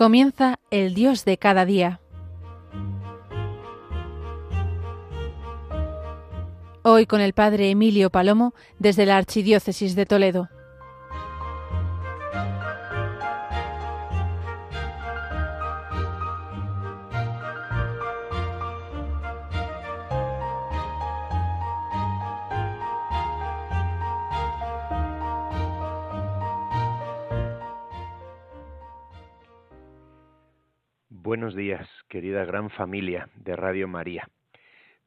Comienza el Dios de cada día. Hoy con el Padre Emilio Palomo desde la Archidiócesis de Toledo. Buenos días, querida gran familia de Radio María.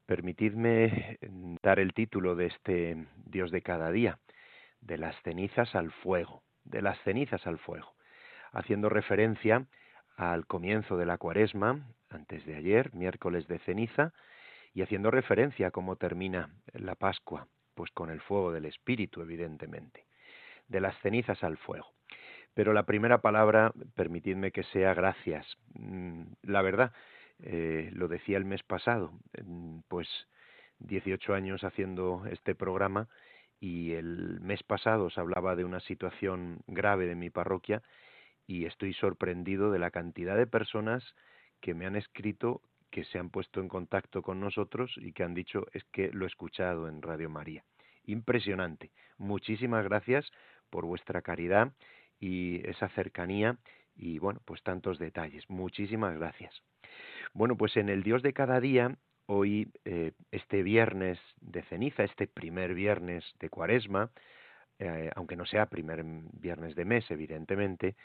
Permitidme mm, dar el título de este Dios de cada día, de las cenizas al fuego, de las cenizas al fuego, haciendo referencia al comienzo de la cuaresma, antes de ayer, miércoles de ceniza, y haciendo referencia a cómo termina la Pascua, pues con el fuego del Espíritu, evidentemente, de las cenizas al fuego. Pero la primera palabra, permitidme que sea gracias. Mm, la verdad, eh, lo decía el mes pasado, pues 18 años haciendo este programa y el mes pasado os hablaba de una situación grave de mi parroquia y estoy sorprendido de la cantidad de personas que me han escrito, que se han puesto en contacto con nosotros y que han dicho es que lo he escuchado en Radio María. Impresionante. Muchísimas gracias por vuestra caridad y esa cercanía y bueno, pues tantos detalles. Muchísimas gracias. Bueno, pues en el Dios de cada día, hoy, eh, este viernes de ceniza, este primer viernes de cuaresma, eh, aunque no sea primer viernes de mes, evidentemente,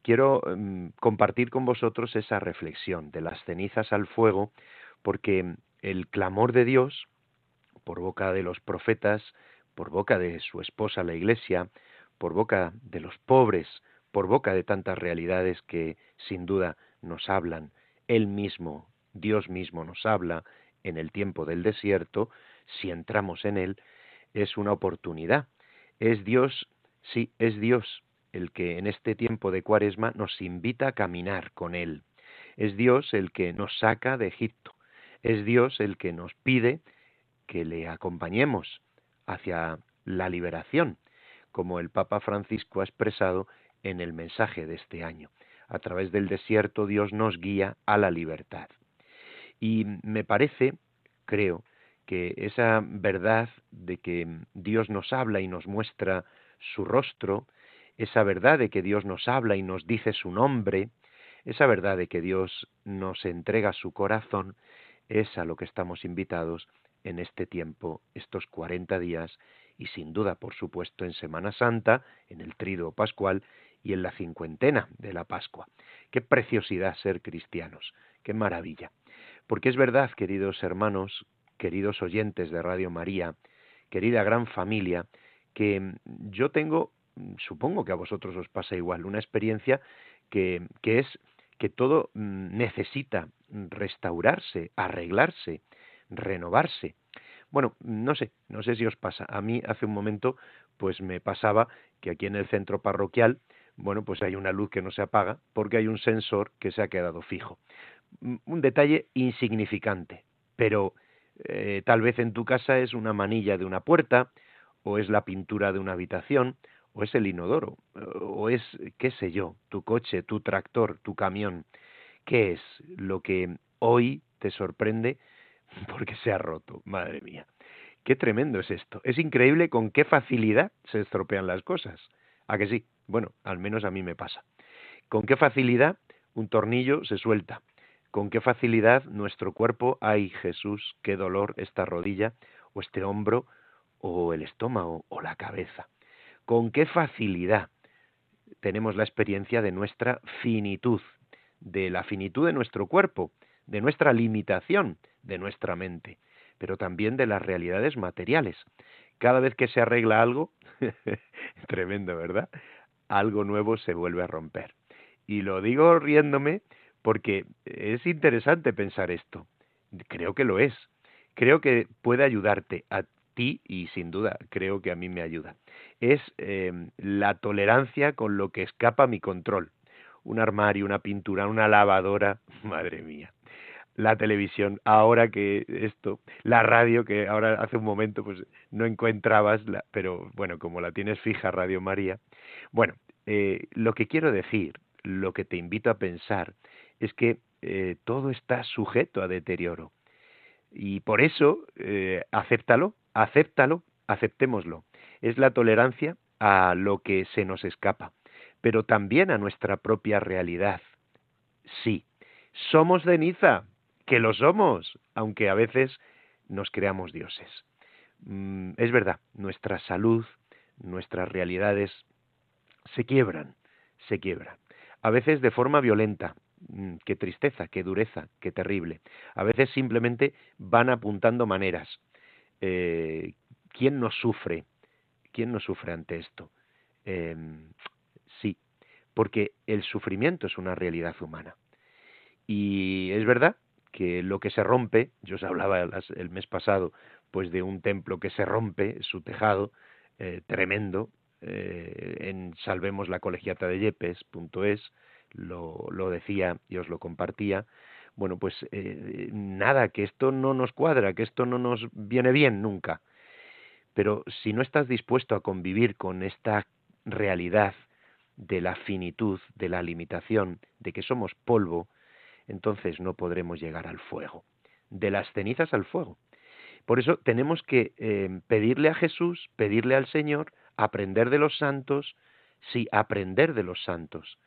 quiero mm, compartir con vosotros esa reflexión de las cenizas al fuego, porque el clamor de Dios, por boca de los profetas, por boca de su esposa la Iglesia, por boca de los pobres, por boca de tantas realidades que sin duda nos hablan. Él mismo, Dios mismo nos habla en el tiempo del desierto, si entramos en Él, es una oportunidad. Es Dios, sí, es Dios el que en este tiempo de cuaresma nos invita a caminar con Él. Es Dios el que nos saca de Egipto. Es Dios el que nos pide que le acompañemos hacia la liberación como el Papa Francisco ha expresado en el mensaje de este año. A través del desierto Dios nos guía a la libertad. Y me parece, creo, que esa verdad de que Dios nos habla y nos muestra su rostro, esa verdad de que Dios nos habla y nos dice su nombre, esa verdad de que Dios nos entrega su corazón, es a lo que estamos invitados en este tiempo, estos cuarenta días, y sin duda, por supuesto, en Semana Santa, en el trido pascual y en la cincuentena de la Pascua. Qué preciosidad ser cristianos, qué maravilla. Porque es verdad, queridos hermanos, queridos oyentes de Radio María, querida gran familia, que yo tengo, supongo que a vosotros os pasa igual, una experiencia que, que es que todo mm, necesita restaurarse, arreglarse, renovarse. Bueno, no sé, no sé si os pasa. A mí hace un momento pues me pasaba que aquí en el centro parroquial, bueno, pues hay una luz que no se apaga porque hay un sensor que se ha quedado fijo. Mm, un detalle insignificante, pero eh, tal vez en tu casa es una manilla de una puerta, o es la pintura de una habitación, o es el inodoro, o es, qué sé yo, tu coche, tu tractor, tu camión. ¿Qué es lo que hoy te sorprende porque se ha roto, madre mía. Qué tremendo es esto. Es increíble con qué facilidad se estropean las cosas. ¿A que sí? Bueno, al menos a mí me pasa. Con qué facilidad un tornillo se suelta. Con qué facilidad nuestro cuerpo, ay Jesús, qué dolor esta rodilla o este hombro o el estómago o la cabeza. Con qué facilidad tenemos la experiencia de nuestra finitud, de la finitud de nuestro cuerpo, de nuestra limitación, de nuestra mente, pero también de las realidades materiales. Cada vez que se arregla algo, tremendo, ¿verdad? Algo nuevo se vuelve a romper. Y lo digo riéndome porque es interesante pensar esto. Creo que lo es. Creo que puede ayudarte a ti y sin duda creo que a mí me ayuda. Es eh, la tolerancia con lo que escapa mi control. Un armario, una pintura, una lavadora, madre mía la televisión, ahora que esto, la radio, que ahora hace un momento pues no encontrabas, pero bueno, como la tienes fija Radio María. Bueno, eh, lo que quiero decir lo que te invito a pensar es que eh, todo está sujeto a deterioro. Y por eso, eh, acéptalo, acéptalo, aceptémoslo. Es la tolerancia a lo que se nos escapa, pero también a nuestra propia realidad. Sí, somos de Niza, que lo somos, aunque a veces nos creamos dioses. Mm, es verdad, nuestra salud, nuestras realidades se quiebran, se quiebran. A veces de forma violenta, mm, qué tristeza, qué dureza, qué terrible. A veces simplemente van apuntando maneras. Eh, ¿Quién no sufre? ¿Quién no sufre ante esto? Em, sí, porque el sufrimiento es una realidad humana. Y es verdad que lo que se rompe, yo os hablaba el mes pasado, pues de un templo que se rompe, su tejado, eh, tremendo, eh, en Salvemos la Colegiata de Yepes.es, lo, lo decía y os lo compartía. Bueno, pues eh, nada, que esto no nos cuadra, que esto no nos viene bien nunca. Pero si no estás dispuesto a convivir con esta realidad de la finitud, de la limitación, de que somos polvo, entonces no podremos llegar al fuego, de las cenizas al fuego. Por eso tenemos que eh, pedirle a Jesús, pedirle al Señor, aprender de los santos, sí, aprender de los santos.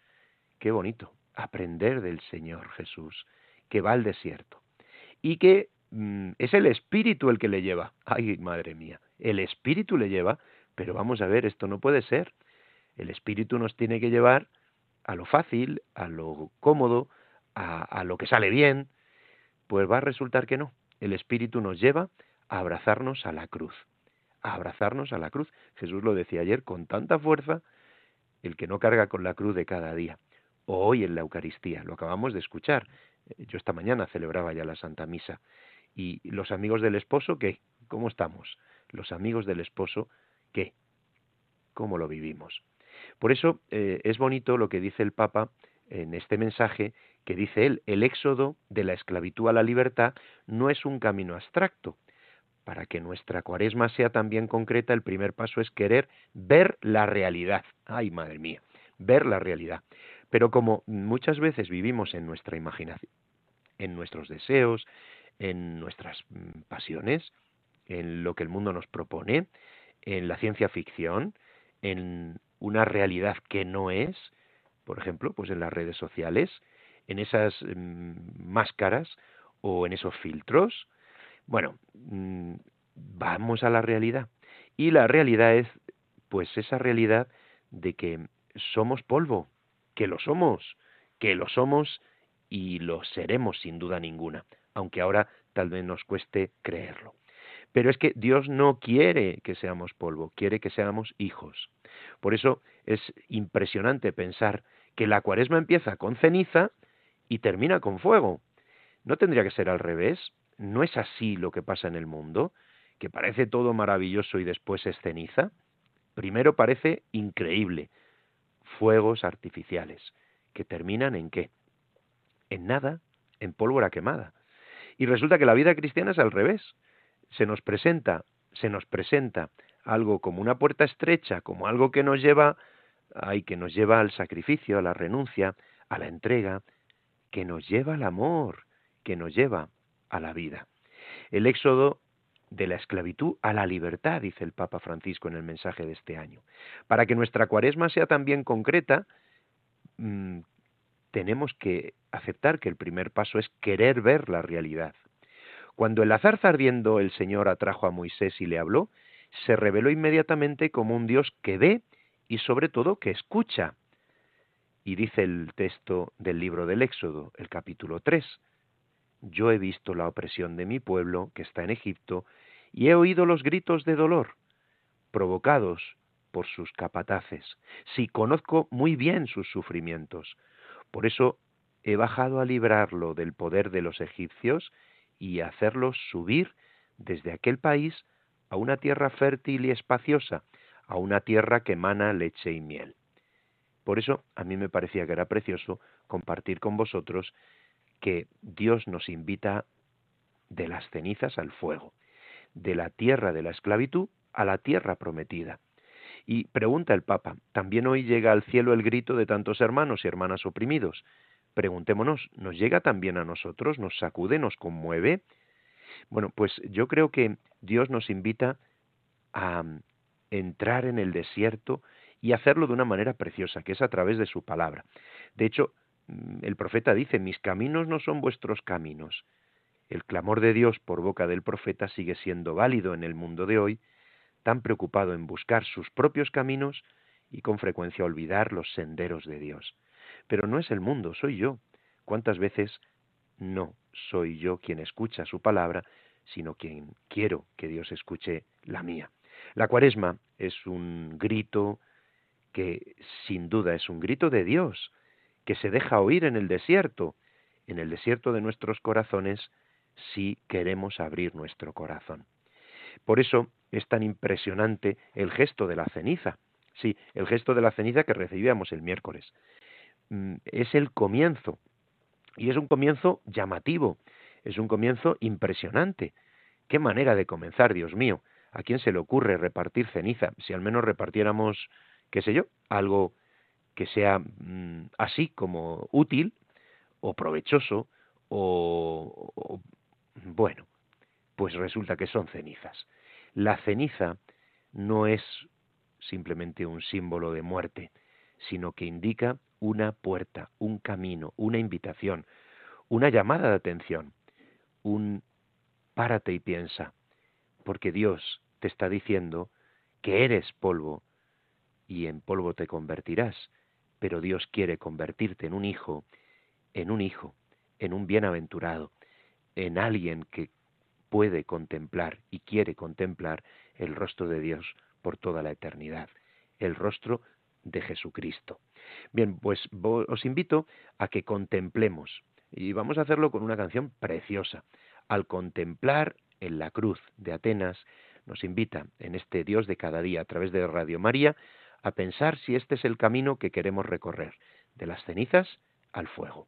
Qué bonito, aprender del Señor Jesús, que va al desierto y que mm, es el Espíritu el que le lleva. Ay, madre mía, el Espíritu le lleva, pero vamos a ver, esto no puede ser. El Espíritu nos tiene que llevar a lo fácil, a lo cómodo, a, lo que sale bien, pues va a resultar que no. El Espíritu nos lleva a abrazarnos a la cruz, a abrazarnos a la cruz. Jesús lo decía ayer con tanta fuerza, el que no carga con la cruz de cada día. Hoy en la Eucaristía, lo acabamos de escuchar. Yo esta mañana celebraba ya la Santa Misa. ¿Y los amigos del esposo qué? ¿Cómo estamos? Los amigos del esposo qué? ¿Cómo lo vivimos? Por eso eh, es bonito lo que dice el Papa en este mensaje que dice él, el éxodo de la esclavitud a la libertad no es un camino abstracto. Para que nuestra cuaresma sea también concreta, el primer paso es querer ver la realidad. Ay, madre mía, ver la realidad. Pero como muchas veces vivimos en nuestra imaginación, en nuestros deseos, en nuestras mm, pasiones, en lo que el mundo nos propone, en la ciencia ficción, en una realidad que no es, por ejemplo, pues en las redes sociales, en esas mm, máscaras o en esos filtros. Bueno, mm, vamos a la realidad. Y la realidad es, pues, esa realidad de que somos polvo, que lo somos, que lo somos y lo seremos sin duda ninguna, aunque ahora tal vez nos cueste creerlo. Pero es que Dios no quiere que seamos polvo, quiere que seamos hijos. Por eso es impresionante pensar que la cuaresma empieza con ceniza y termina con fuego. ¿No tendría que ser al revés? ¿No es así lo que pasa en el mundo? ¿Que parece todo maravilloso y después es ceniza? Primero parece increíble. Fuegos artificiales. ¿Que terminan en qué? En nada, en pólvora quemada. Y resulta que la vida cristiana es al revés. Se nos presenta, se nos presenta algo como una puerta estrecha, como algo que nos lleva, ay, que nos lleva al sacrificio, a la renuncia, a la entrega, que nos lleva al amor, que nos lleva a la vida. El éxodo de la esclavitud a la libertad, dice el Papa Francisco en el mensaje de este año. Para que nuestra cuaresma sea también concreta, mm, tenemos que aceptar que el primer paso es querer ver la realidad. Cuando el azar ardiendo el Señor atrajo a Moisés y le habló, se reveló inmediatamente como un Dios que ve y sobre todo que escucha. Y dice el texto del libro del Éxodo, el capítulo 3, Yo he visto la opresión de mi pueblo que está en Egipto, y he oído los gritos de dolor, provocados por sus capataces. Sí, conozco muy bien sus sufrimientos. Por eso he bajado a librarlo del poder de los egipcios y hacerlos subir desde aquel país a una tierra fértil y espaciosa, a una tierra que emana leche y miel. Por eso a mí me parecía que era precioso compartir con vosotros que Dios nos invita de las cenizas al fuego, de la tierra de la esclavitud a la tierra prometida. Y pregunta el Papa, ¿también hoy llega al cielo el grito de tantos hermanos y hermanas oprimidos? Preguntémonos, ¿nos llega también a nosotros? ¿Nos sacude? ¿Nos conmueve? Bueno, pues yo creo que Dios nos invita a entrar en el desierto y hacerlo de una manera preciosa, que es a través de su palabra. De hecho, mm, el profeta dice, mis caminos no son vuestros caminos. El clamor de Dios por boca del profeta sigue siendo válido en el mundo de hoy, tan preocupado en buscar sus propios caminos y con frecuencia olvidar los senderos de Dios. Pero no es el mundo, soy yo. ¿Cuántas veces no soy yo quien escucha su palabra, sino quien quiero que Dios escuche la mía? La cuaresma es un grito que sin duda es un grito de Dios, que se deja oír en el desierto, en el desierto de nuestros corazones, si queremos abrir nuestro corazón. Por eso es tan impresionante el gesto de la ceniza. Sí, el gesto de la ceniza que recibíamos el miércoles. Mm, es el comienzo. Y es un comienzo llamativo, es un comienzo impresionante. Qué manera de comenzar, Dios mío. ¿A quién se le ocurre repartir ceniza? Si al menos repartiéramos, qué sé yo, algo que sea mm, así como útil o provechoso o, bueno, pues resulta que son cenizas. La ceniza no es simplemente un símbolo de muerte, sino que indica una puerta, un camino, una invitación, una llamada de atención, un párate y piensa, porque Dios te está diciendo que eres polvo y en polvo te convertirás, pero Dios quiere convertirte en un hijo, en un hijo, en un bienaventurado, en alguien que puede contemplar y quiere contemplar el rostro de Dios por toda la eternidad, el rostro de Jesucristo. Bien, pues os invito a que contemplemos, y vamos a hacerlo con una canción preciosa. Al contemplar en la cruz de Atenas, nos invita en este Dios de cada día a través de Radio María a pensar si este es el camino que queremos recorrer, de las cenizas al fuego.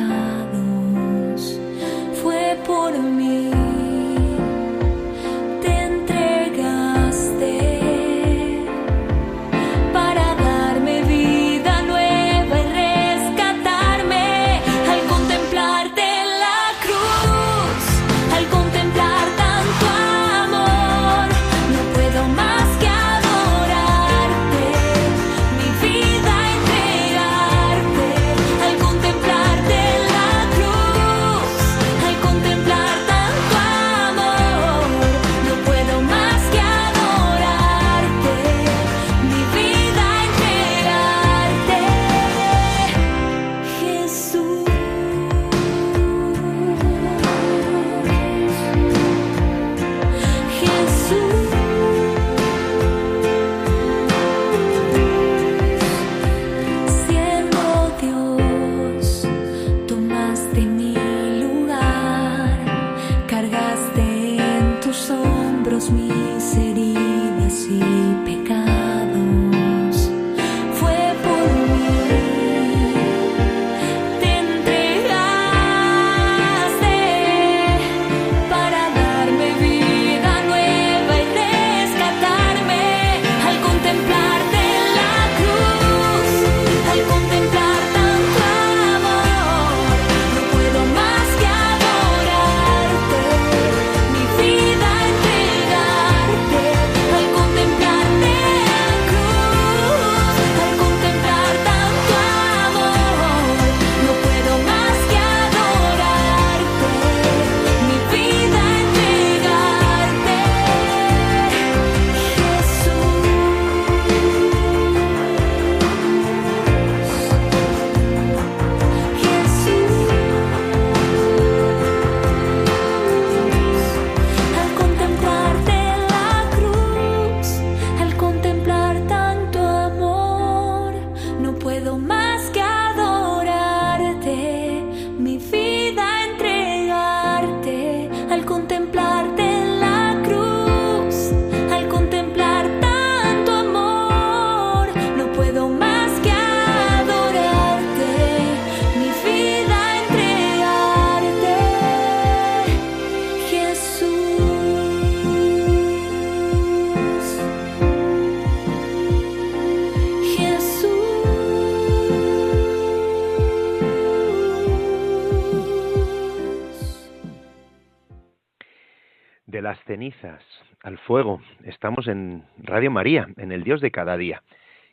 Las cenizas al fuego. Estamos en Radio María, en el Dios de cada día,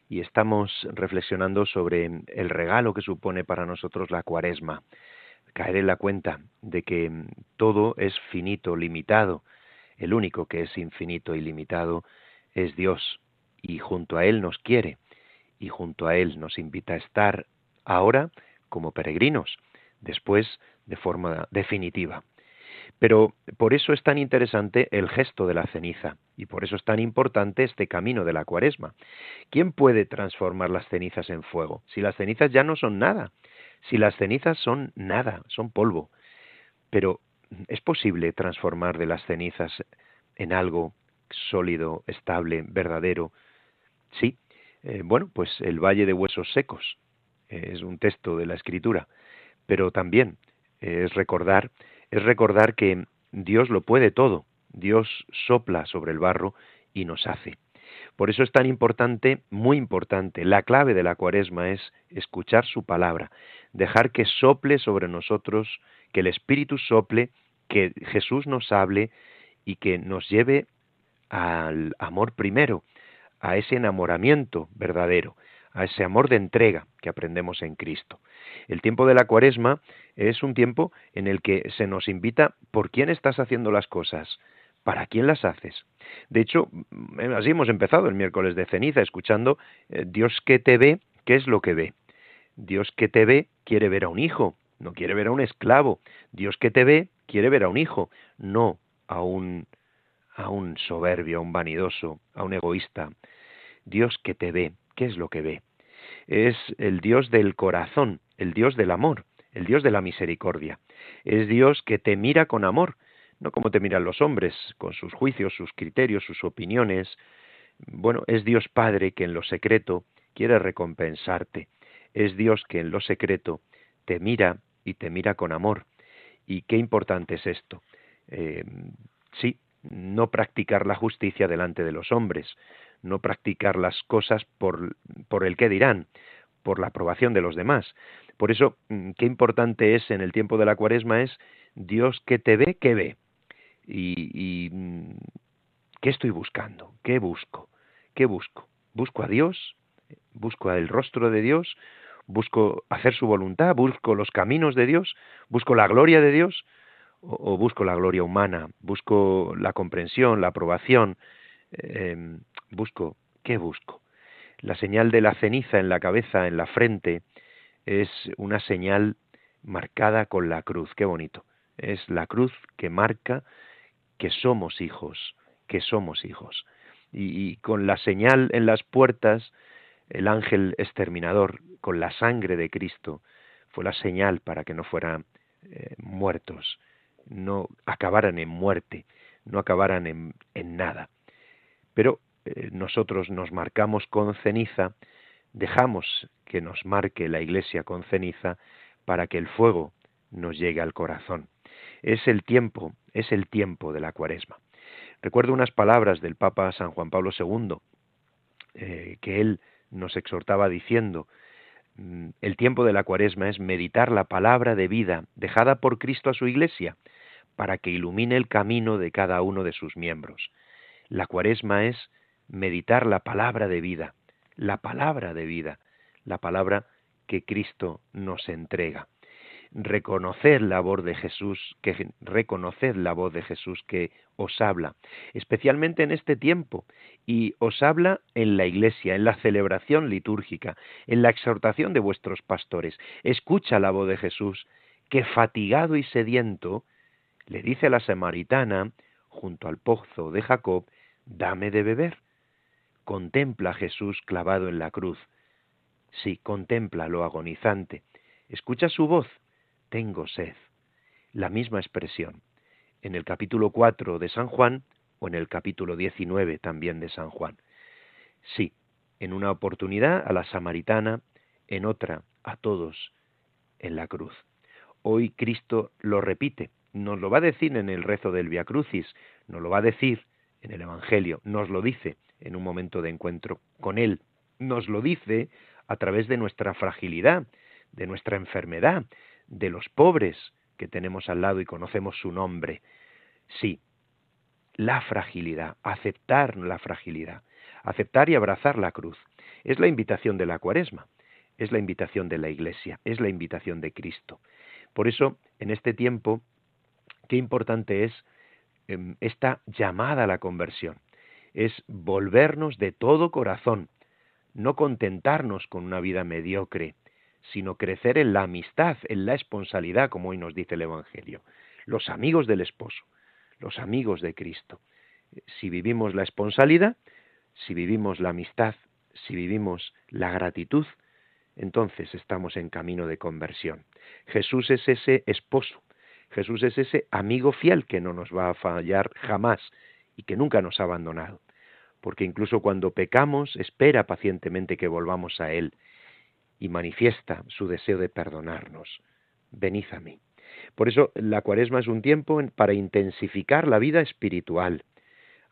y estamos reflexionando sobre el regalo que supone para nosotros la cuaresma. Caer en la cuenta de que todo es finito, limitado. El único que es infinito y limitado es Dios, y junto a Él nos quiere, y junto a Él nos invita a estar ahora como peregrinos, después de forma definitiva. Pero por eso es tan interesante el gesto de la ceniza y por eso es tan importante este camino de la cuaresma. ¿Quién puede transformar las cenizas en fuego? Si las cenizas ya no son nada, si las cenizas son nada, son polvo. Pero ¿es posible transformar de las cenizas en algo sólido, estable, verdadero? Sí. Eh, bueno, pues el Valle de Huesos Secos eh, es un texto de la Escritura, pero también es recordar es recordar que Dios lo puede todo, Dios sopla sobre el barro y nos hace. Por eso es tan importante, muy importante, la clave de la cuaresma es escuchar su palabra, dejar que sople sobre nosotros, que el Espíritu sople, que Jesús nos hable y que nos lleve al amor primero, a ese enamoramiento verdadero, a ese amor de entrega que aprendemos en Cristo. El tiempo de la cuaresma es un tiempo en el que se nos invita por quién estás haciendo las cosas, para quién las haces. De hecho, mm, así hemos empezado el miércoles de ceniza, escuchando eh, Dios que te ve, ¿qué es lo que ve? Dios que te ve quiere ver a un hijo, no quiere ver a un esclavo. Dios que te ve quiere ver a un hijo, no a un a un soberbio, a un vanidoso, a un egoísta. Dios que te ve, ¿qué es lo que ve? Es el Dios del corazón, el Dios del amor, el Dios de la misericordia. Es Dios que te mira con amor, no como te miran los hombres, con sus juicios, sus criterios, sus opiniones. Bueno, es Dios Padre que en lo secreto quiere recompensarte. Es Dios que en lo secreto te mira y te mira con amor. Y qué importante es esto. Eh, sí, no practicar la justicia delante de los hombres, no practicar las cosas por, por el que dirán, por la aprobación de los demás. Por eso, mm, qué importante es en el tiempo de la cuaresma es Dios que te ve, que ve. Y, mm, ¿qué estoy buscando? ¿Qué busco? ¿Qué busco? ¿Busco a Dios? ¿Busco el rostro de Dios? ¿Busco hacer su voluntad? ¿Busco los caminos de Dios? ¿Busco la gloria de Dios? ¿O, busco la gloria humana? ¿Busco la comprensión, la aprobación? Em, busco, ¿qué busco? La señal de la ceniza en la cabeza, en la frente, es una señal marcada con la cruz. Qué bonito. Es la cruz que marca que somos hijos, que somos hijos. Y, con la señal en las puertas, el ángel exterminador, con la sangre de Cristo, fue la señal para que no fueran eh, muertos, no acabaran en muerte, no acabaran en, en nada. Pero eh, nosotros nos marcamos con ceniza, dejamos que nos marque la iglesia con ceniza para que el fuego nos llegue al corazón. Es el tiempo, es el tiempo de la cuaresma. Recuerdo unas palabras del Papa San Juan Pablo II, eh, que él nos exhortaba diciendo, mm, el tiempo de la cuaresma es meditar la palabra de vida dejada por Cristo a su iglesia, para que ilumine el camino de cada uno de sus miembros. La cuaresma es meditar la palabra de vida, la palabra de vida, la palabra que Cristo nos entrega. Reconoced la voz de Jesús, que reconoced la voz de Jesús que os habla, especialmente en este tiempo, y os habla en la iglesia, en la celebración litúrgica, en la exhortación de vuestros pastores. Escucha la voz de Jesús, que fatigado y sediento, le dice a la samaritana, junto al pozo de Jacob, dame de beber contempla a Jesús clavado en la cruz. Sí, contempla lo agonizante. Escucha su voz. Tengo sed. La misma expresión. En el capítulo 4 de San Juan o en el capítulo 19 también de San Juan. Sí, en una oportunidad a la samaritana, en otra a todos en la cruz. Hoy Cristo lo repite, nos lo va a decir en el rezo del Via Crucis, nos lo va a decir en el Evangelio, nos lo dice en un momento de encuentro con Él. Nos lo dice a través de nuestra fragilidad, de nuestra enfermedad, de los pobres que tenemos al lado y conocemos su nombre. Sí, la fragilidad, aceptar la fragilidad, aceptar y abrazar la cruz. Es la invitación de la cuaresma, es la invitación de la Iglesia, es la invitación de Cristo. Por eso, en este tiempo, qué importante es em, esta llamada a la conversión. Es volvernos de todo corazón, no contentarnos con una vida mediocre, sino crecer en la amistad, en la esponsalidad, como hoy nos dice el Evangelio. Los amigos del esposo, los amigos de Cristo. Si vivimos la esponsalidad, si vivimos la amistad, si vivimos la gratitud, entonces estamos en camino de conversión. Jesús es ese esposo, Jesús es ese amigo fiel que no nos va a fallar jamás y que nunca nos ha abandonado, porque incluso cuando pecamos espera pacientemente que volvamos a Él y manifiesta su deseo de perdonarnos. Venid a mí. Por eso la cuaresma es un tiempo para intensificar la vida espiritual,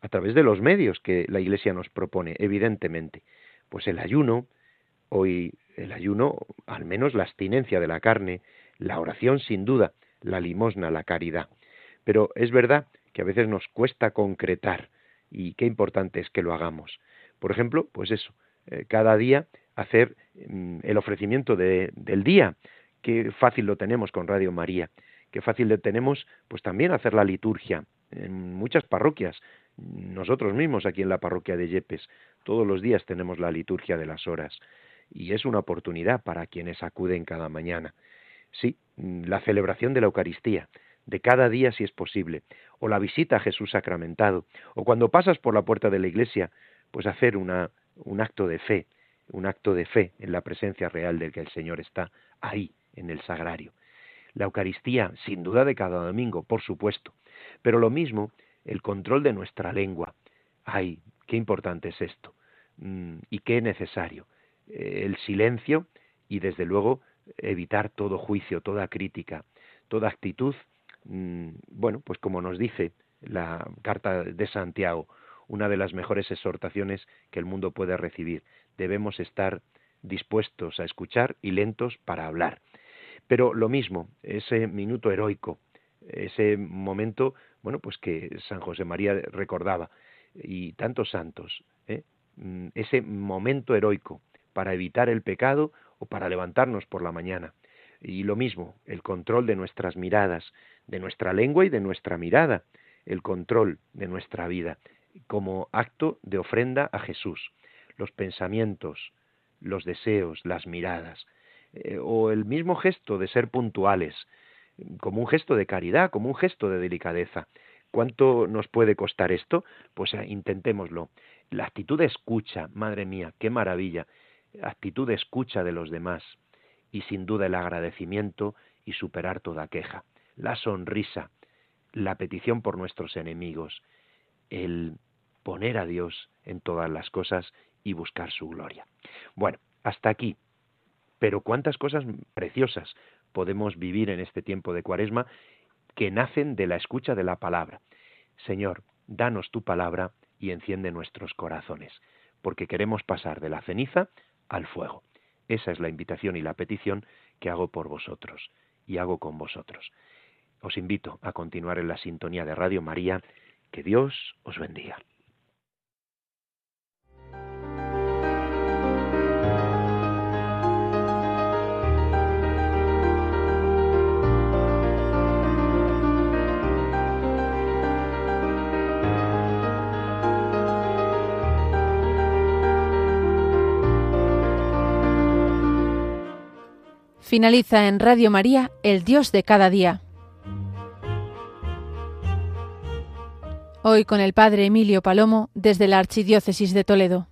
a través de los medios que la Iglesia nos propone, evidentemente. Pues el ayuno, hoy el ayuno, al menos la abstinencia de la carne, la oración sin duda, la limosna, la caridad. Pero es verdad que a veces nos cuesta concretar y qué importante es que lo hagamos. Por ejemplo, pues eso, eh, cada día hacer mm, el ofrecimiento del día. Qué fácil lo tenemos con Radio María. Qué fácil lo tenemos, pues también hacer la liturgia en muchas parroquias. Nosotros mismos aquí en la parroquia de Yepes, todos los días tenemos la liturgia de las horas y es una oportunidad para quienes acuden cada mañana. Sí, la celebración de la Eucaristía, de cada día si es posible, o la visita a Jesús sacramentado, o cuando pasas por la puerta de la iglesia, pues hacer una, un acto de fe, un acto de fe en la presencia real del que el Señor está ahí, en el sagrario. La Eucaristía, sin duda de cada domingo, por supuesto, pero lo mismo el control de nuestra lengua. Ay, qué importante es esto mm, y qué necesario. Eh, el silencio y desde luego evitar todo juicio, toda crítica, toda actitud, bueno, pues como nos dice la carta de Santiago, una de las mejores exhortaciones que el mundo puede recibir. Debemos estar dispuestos a escuchar y lentos para hablar. Pero lo mismo, ese minuto heroico, ese momento, bueno, pues que San José María recordaba, y tantos santos, ¿eh? mm, ese momento heroico para evitar el pecado o para levantarnos por la mañana. Y lo mismo, el control de nuestras miradas, de nuestra lengua y de nuestra mirada, el control de nuestra vida, como acto de ofrenda a Jesús. Los pensamientos, los deseos, las miradas, eh, o el mismo gesto de ser puntuales, como un gesto de caridad, como un gesto de delicadeza. ¿Cuánto nos puede costar esto? Pues eh, intentémoslo. La actitud de escucha, madre mía, qué maravilla. Actitud de escucha de los demás. Y sin duda el agradecimiento y superar toda queja. La sonrisa, la petición por nuestros enemigos, el poner a Dios en todas las cosas y buscar su gloria. Bueno, hasta aquí. Pero cuántas cosas preciosas podemos vivir en este tiempo de cuaresma que nacen de la escucha de la palabra. Señor, danos tu palabra y enciende nuestros corazones, porque queremos pasar de la ceniza al fuego. Esa es la invitación y la petición que hago por vosotros y hago con vosotros. Os invito a continuar en la sintonía de Radio María. Que Dios os bendiga. Finaliza en Radio María, El Dios de cada día. Hoy con el Padre Emilio Palomo desde la Archidiócesis de Toledo.